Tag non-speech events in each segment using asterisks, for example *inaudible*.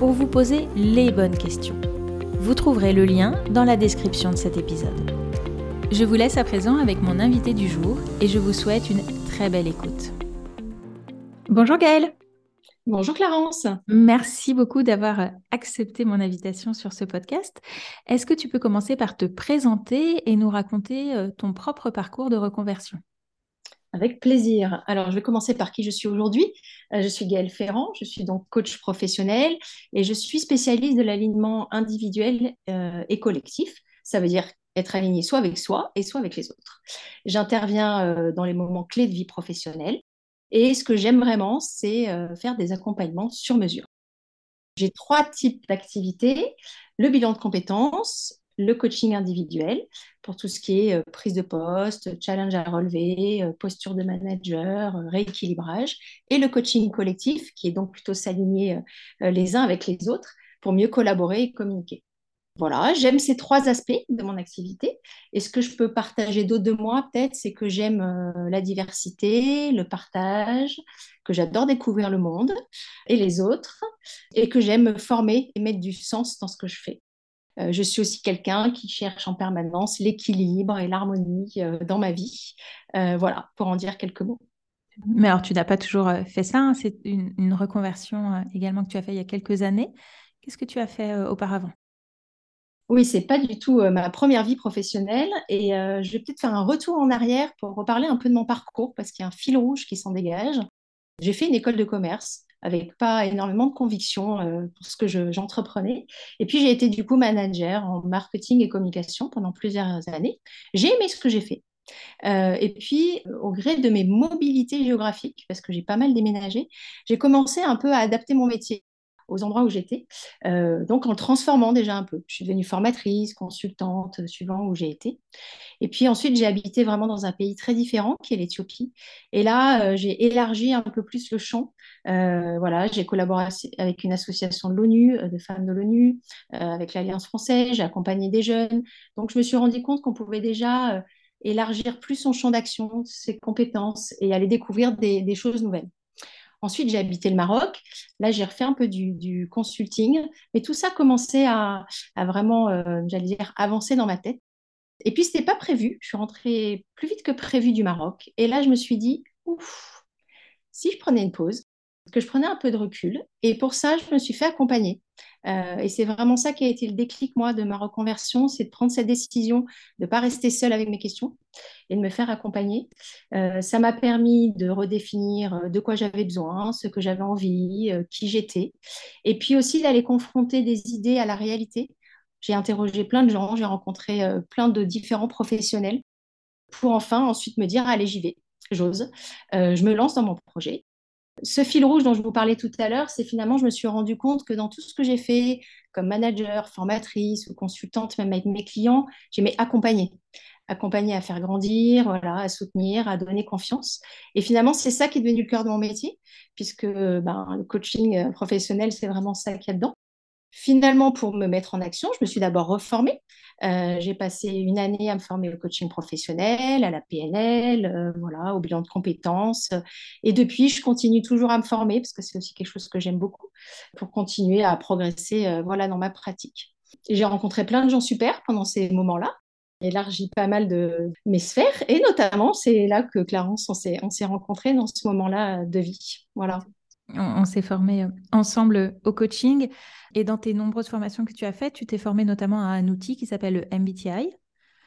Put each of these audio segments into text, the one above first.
pour vous poser les bonnes questions. Vous trouverez le lien dans la description de cet épisode. Je vous laisse à présent avec mon invité du jour et je vous souhaite une très belle écoute. Bonjour Gaëlle. Bonjour Clarence. Merci beaucoup d'avoir accepté mon invitation sur ce podcast. Est-ce que tu peux commencer par te présenter et nous raconter euh, ton propre parcours de reconversion? Avec plaisir. Alors, je vais commencer par qui je suis aujourd'hui. Euh, je suis Gaëlle Ferrand, je suis donc coach professionnel et je suis spécialiste de l'alignement individuel euh, et collectif. Ça veut dire être aligné soit avec soi et soit avec les autres. J'interviens euh, dans les moments clés de vie professionnelle et ce que j'aime vraiment, c'est faire des accompagnements sur mesure. J'ai trois types d'activités. Le bilan de compétences, le coaching individuel pour tout ce qui est euh, prise de poste, challenge à relever, euh, posture de manager, euh, rééquilibrage, et le coaching collectif qui est donc plutôt s'aligner les uns avec les autres pour mieux collaborer et communiquer. Voilà, j'aime ces trois aspects de mon activité. Et ce que je peux partager d'autre de moi, peut-être, c'est que j'aime la diversité, le partage, que j'adore découvrir le monde et les autres, et que j'aime former et mettre du sens dans ce que je fais. Euh, je suis aussi quelqu'un qui cherche en permanence l'équilibre et l'harmonie euh, dans ma vie. Euh, voilà, pour en dire quelques mots. Mais alors, tu n'as pas toujours fait ça. Hein. C'est une, reconversion également que tu as fait il y a quelques années. Qu'est-ce que tu as fait auparavant? Oui, c'est pas du tout ma première vie professionnelle et je vais peut-être faire un retour en arrière pour reparler un peu de mon parcours parce qu'il y a un fil rouge qui s'en dégage. J'ai fait une école de commerce avec pas énormément de conviction euh, pour ce que j'entreprenais. et puis j'ai été du coup manager en marketing et communication pendant plusieurs années. J'ai aimé ce que j'ai fait. Euh, et puis, au gré de mes mobilités géographiques, parce que j'ai pas mal déménagé, j'ai commencé un peu à adapter mon métier aux endroits où j'étais, euh, donc en le transformant déjà un peu. Je suis devenue formatrice, consultante, euh, suivant où j'ai été. Et puis ensuite, j'ai habité vraiment dans un pays très différent, qui est l'Éthiopie. Et là, euh, j'ai élargi un peu plus le champ. voilà, j'ai collaboré avec une association de l'ONU, de femmes de l'ONU, avec l'Alliance française, j'ai accompagné des jeunes. Donc, je me suis rendu compte qu'on pouvait déjà élargir plus son champ d'action, ses compétences et aller découvrir des choses nouvelles. Ensuite, j'ai habité le Maroc. Là, j'ai refait un peu du, consulting. Mais tout ça commençait à, vraiment, euh, j'allais dire, avancer dans ma tête. Et puis, ce n'était pas prévu. Je suis rentrée plus vite que prévu du Maroc. Et là, je me suis dit, ouf, si je prenais une pause, que je prenais un peu de recul. Et pour ça, je me suis fait accompagner. Euh, et c'est vraiment ça qui a été le déclic, moi, de ma reconversion, c'est de prendre cette décision de ne pas rester seule avec mes questions et de me faire accompagner. Euh, ça m'a permis de redéfinir euh, de quoi j'avais besoin, ce que j'avais envie, qui j'étais. Et puis aussi d'aller confronter des idées à la réalité. J'ai interrogé plein de gens, j'ai rencontré plein de différents professionnels pour enfin ensuite me dire, allez, j'y vais, j'ose. je me lance dans mon projet ce fil rouge dont je vous parlais tout à l'heure, c'est finalement, je me suis rendu compte que dans tout ce que j'ai fait comme manager, formatrice ou consultante, même avec mes clients, j'aimais accompagner. Accompagner à faire grandir, voilà, à soutenir, à donner confiance. Et finalement, c'est ça qui est devenu le cœur de mon métier, puisque ben, le coaching euh, professionnel, c'est vraiment ça qu'il y a dedans. Finalement, pour me mettre en action, je me suis d'abord reformée. Euh, j'ai passé une année à me former au coaching professionnel, à la PNL, euh, voilà, au bilan de compétences. Et depuis, je continue toujours à me former parce que c'est aussi quelque chose que j'aime beaucoup pour continuer à progresser euh, voilà, dans ma pratique. J'ai rencontré plein de gens super pendant ces moments-là élargi pas mal de mes sphères et notamment c'est là que Clarence on s'est rencontrés dans ce moment-là de vie voilà on, s'est formé euh, ensemble au coaching. Et dans tes nombreuses formations que tu as faites, tu t'es formé notamment à un outil qui s'appelle le MBTI.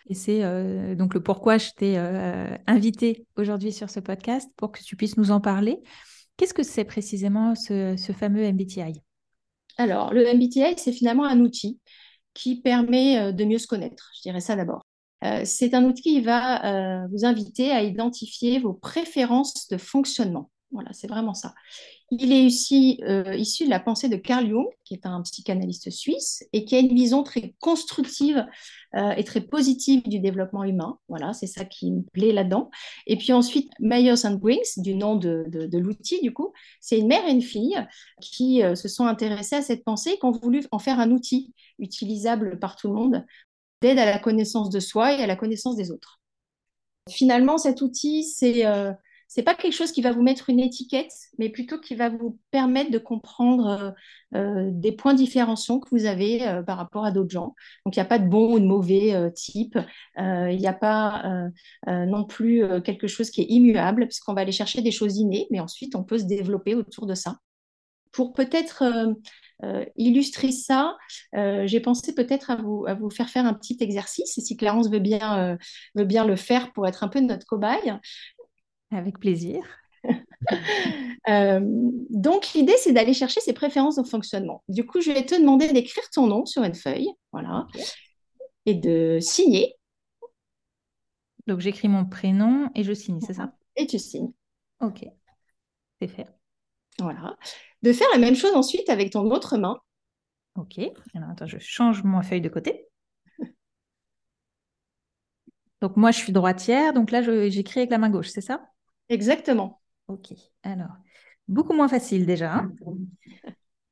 Et c'est euh, donc le pourquoi je t'ai euh, invité aujourd'hui sur ce podcast pour que tu puisses nous en parler. Qu'est-ce que c'est précisément ce, fameux MBTI Alors, le MBTI, c'est finalement un outil qui permet de mieux se connaître. Je dirais ça d'abord. c'est un outil qui va vous inviter à identifier vos préférences de fonctionnement Voilà, c'est vraiment ça. Il est aussi euh, issu de la pensée de Carl Jung, qui est un psychanalyste suisse et qui a une vision très constructive euh, et très positive du développement humain. Voilà, c'est ça qui me plaît là-dedans. Et puis ensuite, Myers and Briggs, du nom de, l'outil, du coup, c'est une mère et une fille qui euh, se sont intéressées à cette pensée et qui ont voulu en faire un outil utilisable par tout le monde d'aide à la connaissance de soi et à la connaissance des autres. Finalement, cet outil, c'est c'est pas quelque chose qui va vous mettre une étiquette, mais plutôt qui va vous permettre de comprendre euh, euh, des points différenciants que vous avez euh, par rapport à d'autres gens. Donc, il n'y a pas de bon ou de mauvais type. Il n'y a pas non plus quelque chose qui est immuable, puisqu'on va aller chercher des choses innées, mais ensuite, on peut se développer autour de ça. Pour peut-être illustrer ça, j'ai pensé peut-être à vous, à vous faire faire un petit exercice, si Clarence veut bien, veut bien le faire pour être un peu notre cobaye. Avec plaisir. *laughs* Euh, donc, l'idée, c'est d'aller chercher ses préférences de fonctionnement. Du coup, je vais te demander d'écrire ton nom sur une feuille, voilà, et de signer. Donc, j'écris mon prénom et je signe, c'est ça? Et tu signes. Ok, c'est fait. Voilà. De faire la même chose ensuite avec ton autre main. Ok, alors attends, je change ma feuille de côté. *laughs* Donc, moi, je suis droitière, donc là, j'écris avec la main gauche, c'est ça? Exactement. Ok, alors, beaucoup moins facile déjà. Hein.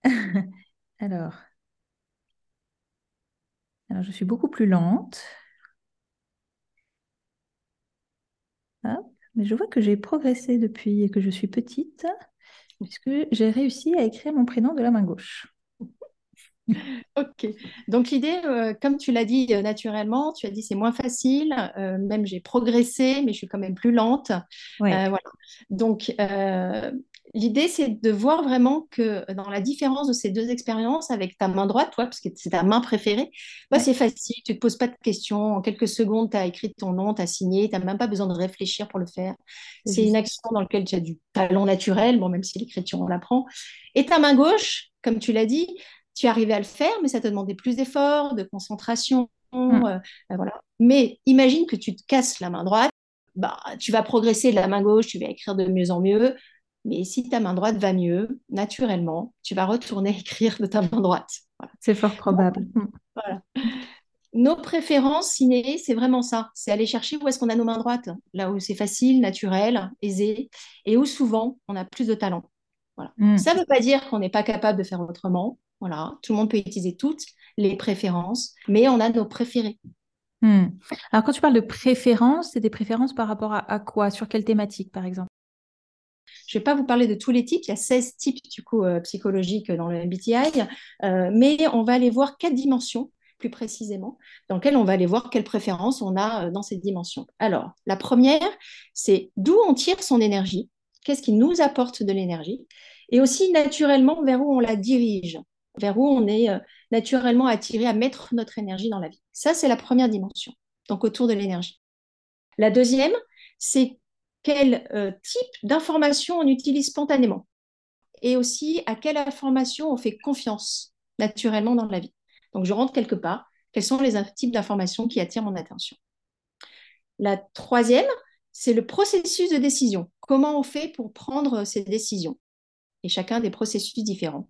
*laughs* alors, alors, je suis beaucoup plus lente. mais je vois que j'ai progressé depuis que je suis petite, puisque j'ai réussi à écrire mon prénom de la main gauche. *laughs* Ok. Donc l'idée, euh, comme tu l'as dit euh, naturellement, tu as dit c'est moins facile, euh, même j'ai progressé, mais je suis quand même plus lente. voilà. Donc l'idée, c'est de voir vraiment que dans la différence de ces deux expériences avec ta main droite, toi, parce que c'est ta main préférée, bah, c'est facile, tu ne te poses pas de questions. En quelques secondes, tu as écrit ton nom, tu as signé, tu n'as même pas besoin de réfléchir pour le faire. C'est une action dans laquelle tu as du talent naturel, bon, même si l'écriture, on l'apprend. Et ta main gauche, comme tu l'as dit, tu arrivais à le faire, mais ça te demandait plus d'efforts, de concentration. Mm. Euh, ben voilà. Mais imagine que tu te casses la main droite, bah, tu vas progresser de la main gauche, tu vas écrire de mieux en mieux. Mais si ta main droite va mieux, naturellement, tu vas retourner *laughs* écrire de ta main droite. C'est fort probable. Mm. Voilà. Nos préférences ciné, c'est vraiment ça. C'est aller chercher où est-ce qu'on a nos mains droites, là où c'est facile, naturel, aisé, et où souvent on a plus de talent. Voilà. Mm. Ça ne veut pas dire qu'on n'est pas capable de faire autrement. Voilà, tout le monde peut utiliser toutes les préférences, mais on a nos préférés. Hmm. Alors, quand tu parles de préférences, c'est des préférences par rapport à, quoi? Sur quelle thématique, par exemple? Je ne vais pas vous parler de tous les types, il y a 16 types du coup, euh, psychologiques dans le MBTI, euh, mais on va aller voir quatre dimensions plus précisément, dans lesquelles on va aller voir quelles préférences on a euh, dans ces dimensions. Alors, la première, c'est d'où on tire son énergie, qu'est-ce qui nous apporte de l'énergie, et aussi naturellement vers où on la dirige vers où on est euh, naturellement attiré à mettre notre énergie dans la vie. Ça, c'est la première dimension, donc autour de l'énergie. La deuxième, c'est quel euh, type d'information on utilise spontanément et aussi à quelle information on fait confiance naturellement dans la vie. Donc, je rentre quelque part. Quels sont les types d'informations qui attirent mon attention? La troisième, c'est le processus de décision. Comment on fait pour prendre ces décisions? Et chacun des processus différents.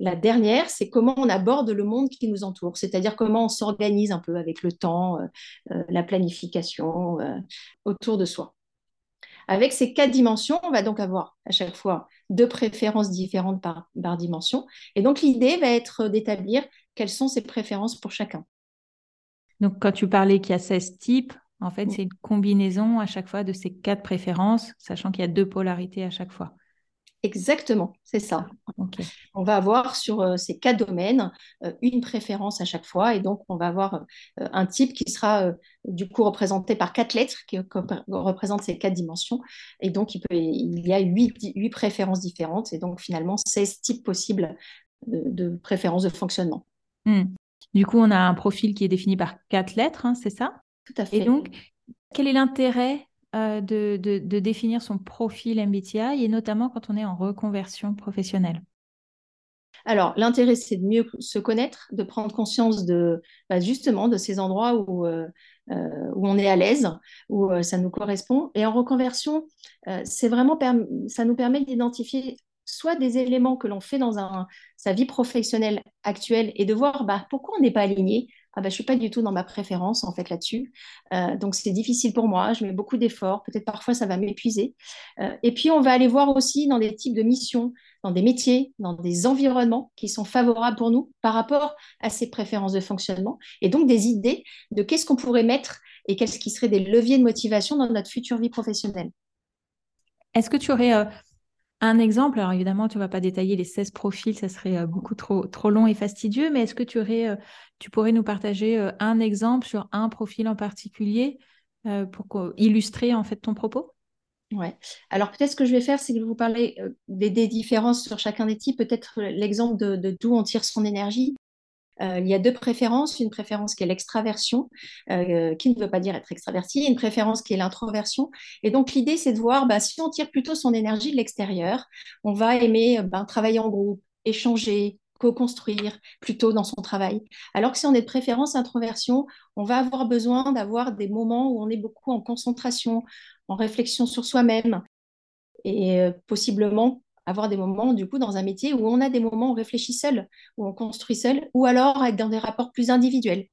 La dernière, c'est comment on aborde le monde qui nous entoure, c'est-à-dire comment on s'organise un peu avec le temps, euh, euh, la planification euh, autour de soi. Avec ces quatre dimensions, on va donc avoir à chaque fois deux préférences différentes par, dimension. Et donc l'idée va être d'établir quelles sont ces préférences pour chacun. Donc quand tu parlais qu'il y a 16 types, en fait, c'est une combinaison à chaque fois de ces quatre préférences, sachant qu'il y a deux polarités à chaque fois. Exactement, c'est ça. On va avoir sur euh, ces quatre domaines euh, une préférence à chaque fois et donc on va avoir euh, un type qui sera du coup représenté par quatre lettres qui représentent ces quatre dimensions et donc il, peut, il y a huit, préférences différentes et donc finalement 16 types possibles de, préférences de fonctionnement. Hmm. Du coup, on a un profil qui est défini par quatre lettres, hein, c'est ça? Tout à fait. Et donc, quel est l'intérêt euh, de, définir son profil MBTI et notamment quand on est en reconversion professionnelle Alors, l'intérêt, c'est de mieux se connaître, de prendre conscience de bah, justement de ces endroits où, euh, euh, où on est à l'aise, où ça nous correspond. Et en reconversion, c'est vraiment ça nous permet d'identifier soit des éléments que l'on fait dans un, sa vie professionnelle actuelle et de voir bah, pourquoi on n'est pas aligné, ah ben, je suis pas du tout dans ma préférence en fait là-dessus. Euh, donc c'est difficile pour moi, je mets beaucoup d'efforts, peut-être parfois ça va m'épuiser. Euh, et puis on va aller voir aussi dans des types de missions, dans des métiers, dans des environnements qui sont favorables pour nous par rapport à ces préférences de fonctionnement et donc des idées de qu'est-ce qu'on pourrait mettre et quels qui seraient des leviers de motivation dans notre future vie professionnelle. Est-ce que tu aurais euh, un exemple, alors évidemment, tu ne vas pas détailler les 16 profils, ça serait euh, beaucoup trop, trop long et fastidieux, mais est-ce que tu, aurais, euh, tu pourrais nous partager euh, un exemple sur un profil en particulier pour illustrer en fait ton propos? Ouais. Alors peut-être ce que je vais faire, c'est que vous parler des, des, différences sur chacun des types, peut-être l'exemple de d'où on tire son énergie. Euh, il y a deux préférences, une préférence qui est l'extraversion, euh, qui ne veut pas dire être extraverti, une préférence qui est l'introversion. Et donc l'idée, c'est de voir bah, si on tire plutôt son énergie de l'extérieur, on va aimer euh, ben, travailler en groupe, échanger, co-construire plutôt dans son travail. Alors que si on est de préférence introversion, on va avoir besoin d'avoir des moments où on est beaucoup en concentration, en réflexion sur soi-même et possiblement avoir des moments, du coup, dans un métier où on a des moments où on réfléchit seul, où on construit seul, ou alors être dans des rapports plus individuels.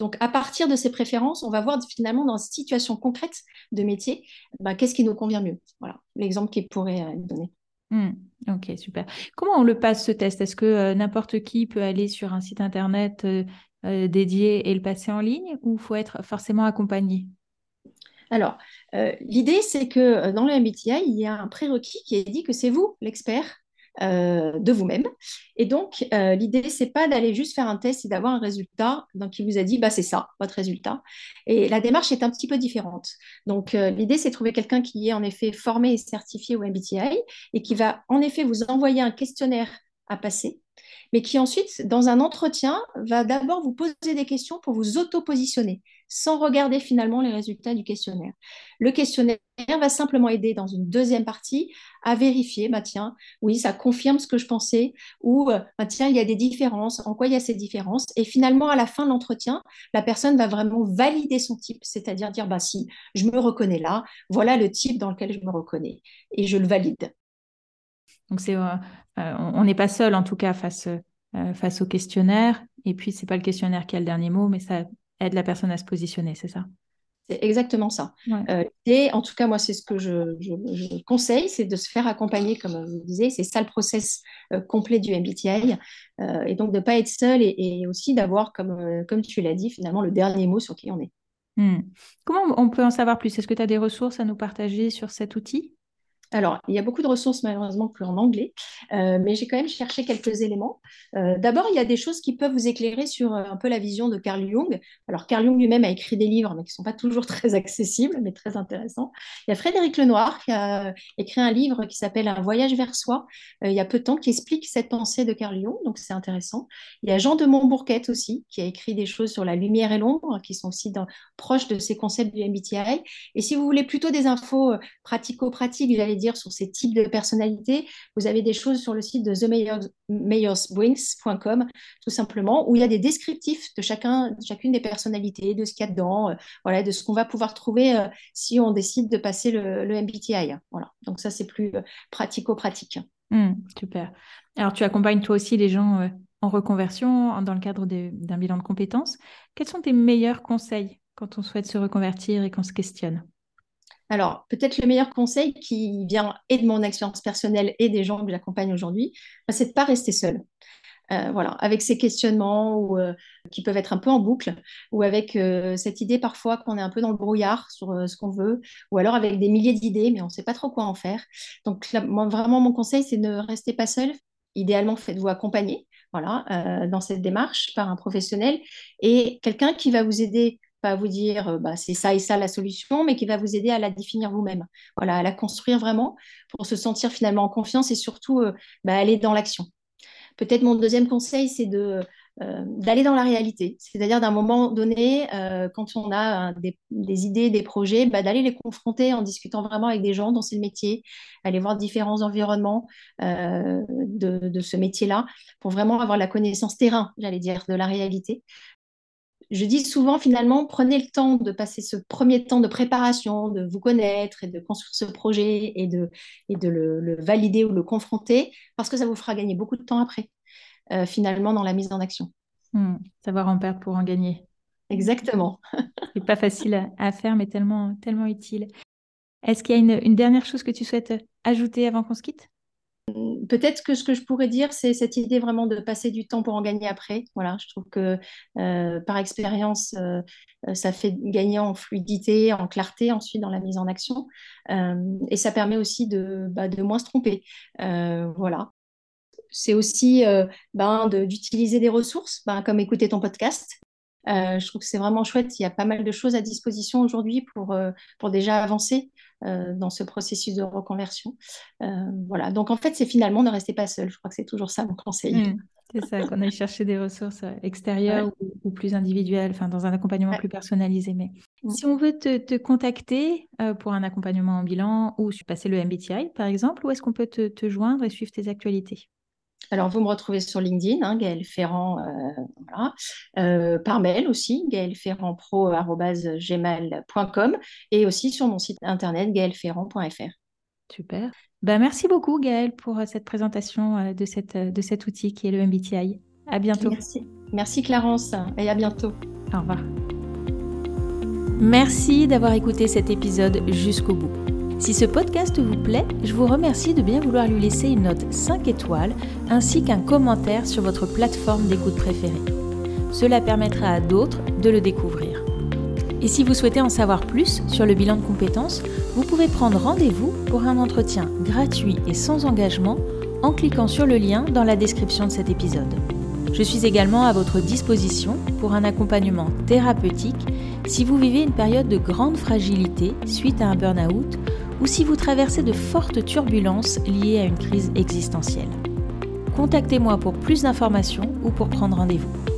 Donc, à partir de ces préférences, on va voir finalement dans une situation concrète de métier, bah, qu'est-ce qui nous convient mieux. Voilà l'exemple qu'il pourrait euh, donner. Hmm, ok, super. Comment on le passe ce test? Est-ce que euh, n'importe qui peut aller sur un site internet euh, dédié et le passer en ligne ou faut être forcément accompagné? Alors, euh, l'idée, c'est que euh, dans le MBTI, il y a un prérequis qui est dit que c'est vous l'expert euh, de vous-même. Et donc, l'idée, c'est pas d'aller juste faire un test et d'avoir un résultat donc, qui vous a dit, bah, c'est ça, votre résultat. Et la démarche est un petit peu différente. Donc, l'idée, c'est de trouver quelqu'un qui est en effet formé et certifié au MBTI et qui va en effet vous envoyer un questionnaire à passer mais qui ensuite, dans un entretien, va d'abord vous poser des questions pour vous auto-positionner, sans regarder finalement les résultats du questionnaire. Le questionnaire va simplement aider dans une deuxième partie à vérifier, bah tiens, oui, ça confirme ce que je pensais, ou bah tiens, il y a des différences, en quoi il y a ces différences. Et finalement, à la fin de l'entretien, la personne va vraiment valider son type, c'est-à-dire dire, bah si, je me reconnais là, voilà le type dans lequel je me reconnais, et je le valide. Donc c'est, euh, euh, on n'est pas seul en tout cas face, euh, face au questionnaire. Et puis c'est pas le questionnaire qui a le dernier mot, mais ça aide la personne à se positionner, c'est ça? C'est exactement ça. et en tout cas, moi, c'est ce que je, conseille, c'est de se faire accompagner, comme vous disiez, c'est ça le process complet du MBTI. et donc, de ne pas être seul et, aussi d'avoir, comme, comme tu l'as dit, finalement, le dernier mot sur qui on est. Hmm. Comment on peut en savoir plus? Est-ce que tu as des ressources à nous partager sur cet outil? Alors, il y a beaucoup de ressources malheureusement que en anglais, euh, mais j'ai quand même cherché quelques éléments. Euh, d'abord, il y a des choses qui peuvent vous éclairer sur euh, un peu la vision de Carl Jung. Alors, Carl Jung lui-même a écrit des livres, mais qui ne sont pas toujours *laughs* très accessibles, mais très intéressants. Il y a Frédéric Lenoir qui a écrit un livre qui s'appelle Un voyage vers soi, il y a peu de temps, qui explique cette pensée de Carl Jung, donc c'est intéressant. Il y a Jean de Montbourquette aussi, qui a écrit des choses sur la lumière et l'ombre, qui sont aussi proches de ces concepts du MBTI. Et si vous voulez plutôt des infos pratico-pratiques, dire, sur ces types de personnalités, vous avez des choses sur le site de themayorswings.com, tout simplement, où il y a des descriptifs de chacun, chacune des personnalités, de ce qu'il y a dedans, euh, voilà, de ce qu'on va pouvoir trouver euh, si on décide de passer le, MBTI. Voilà. Donc ça, c'est plus euh, pratico-pratique. Hmm, super. Alors, tu accompagnes toi aussi les gens en reconversion dans le cadre d'un bilan de compétences. Quels sont tes meilleurs conseils quand on souhaite se reconvertir et qu'on se questionne? Alors, peut-être le meilleur conseil qui vient et de mon expérience personnelle et des gens que j'accompagne aujourd'hui, bah, c'est de ne pas rester seul. Euh, voilà, avec ces questionnements ou, euh, qui peuvent être un peu en boucle, ou avec euh, cette idée parfois qu'on est un peu dans le brouillard sur ce qu'on veut, ou alors avec des milliers d'idées, mais on ne sait pas trop quoi en faire. Donc, vraiment, mon conseil, c'est ne rester pas seul. Idéalement, faites-vous accompagner voilà, dans cette démarche par un professionnel et quelqu'un qui va vous aider vous dire euh, bah, c'est ça et ça la solution, mais qui va vous aider à la définir vous-même, voilà, à la construire vraiment pour se sentir finalement en confiance et surtout euh, bah, aller dans l'action. Peut-être mon deuxième conseil, c'est de d'aller dans la réalité. C'est-à-dire d'un moment donné, quand on a des, idées, des projets, bah, d'aller les confronter en discutant vraiment avec des gens dont c'est le métier, aller voir différents environnements de, de, ce métier-là, pour vraiment avoir la connaissance terrain, j'allais dire, de la réalité je dis souvent, finalement, prenez le temps de passer ce premier temps de préparation, de vous connaître et de construire ce projet et de, et de le, valider ou le confronter, parce que ça vous fera gagner beaucoup de temps après, euh, finalement, dans la mise en action. Hmm, savoir en perdre pour en gagner. Exactement. *laughs* C'est pas facile à faire, mais tellement, tellement utile. Est-ce qu'il y a une, une dernière chose que tu souhaites ajouter avant qu'on se quitte? Peut-être que ce que je pourrais dire, c'est cette idée vraiment de passer du temps pour en gagner après. Voilà, je trouve que euh, par expérience, euh, euh, ça fait gagner en fluidité, en clarté ensuite dans la mise en action. et ça permet aussi de, bah, de moins se tromper. voilà. C'est aussi ben, d'utiliser des ressources, ben, comme écouter ton podcast. je trouve que c'est vraiment chouette. Il y a pas mal de choses à disposition aujourd'hui pour, déjà avancer euh, dans ce processus de reconversion. Euh, voilà. Donc en fait, c'est finalement ne restez pas seul. Je crois que c'est toujours ça mon conseil. Mmh, c'est ça, qu'on aille chercher des ressources euh, extérieures ou, plus individuelles, enfin dans un accompagnement plus personnalisé. Mais mmh. si on veut te, contacter pour un accompagnement en bilan ou passer le MBTI par exemple, où est-ce qu'on peut te joindre et suivre tes actualités? Alors, vous me retrouvez sur LinkedIn, hein, Gaël Ferrand, euh, voilà. Euh, par mail aussi, gaëlferrandpro.gmail.com et aussi sur mon site internet gaëlferrand.fr. Super. Ben, merci beaucoup, Gaël, pour euh, cette présentation de, cette, de cet outil qui est le MBTI. À bientôt. Merci. Merci, Clarence, et à bientôt. Au revoir. Merci d'avoir écouté cet épisode jusqu'au bout. Si ce podcast vous plaît, je vous remercie de bien vouloir lui laisser une note 5 étoiles ainsi qu'un commentaire sur votre plateforme d'écoute préférée. Cela permettra à d'autres de le découvrir. Et si vous souhaitez en savoir plus sur le bilan de compétences, vous pouvez prendre rendez-vous pour un entretien gratuit et sans engagement en cliquant sur le lien dans la description de cet épisode. Je suis également à votre disposition pour un accompagnement thérapeutique si vous vivez une période de grande fragilité suite à un burn-out ou si vous traversez de fortes turbulences liées à une crise existentielle. Contactez-moi pour plus d'informations ou pour prendre rendez-vous.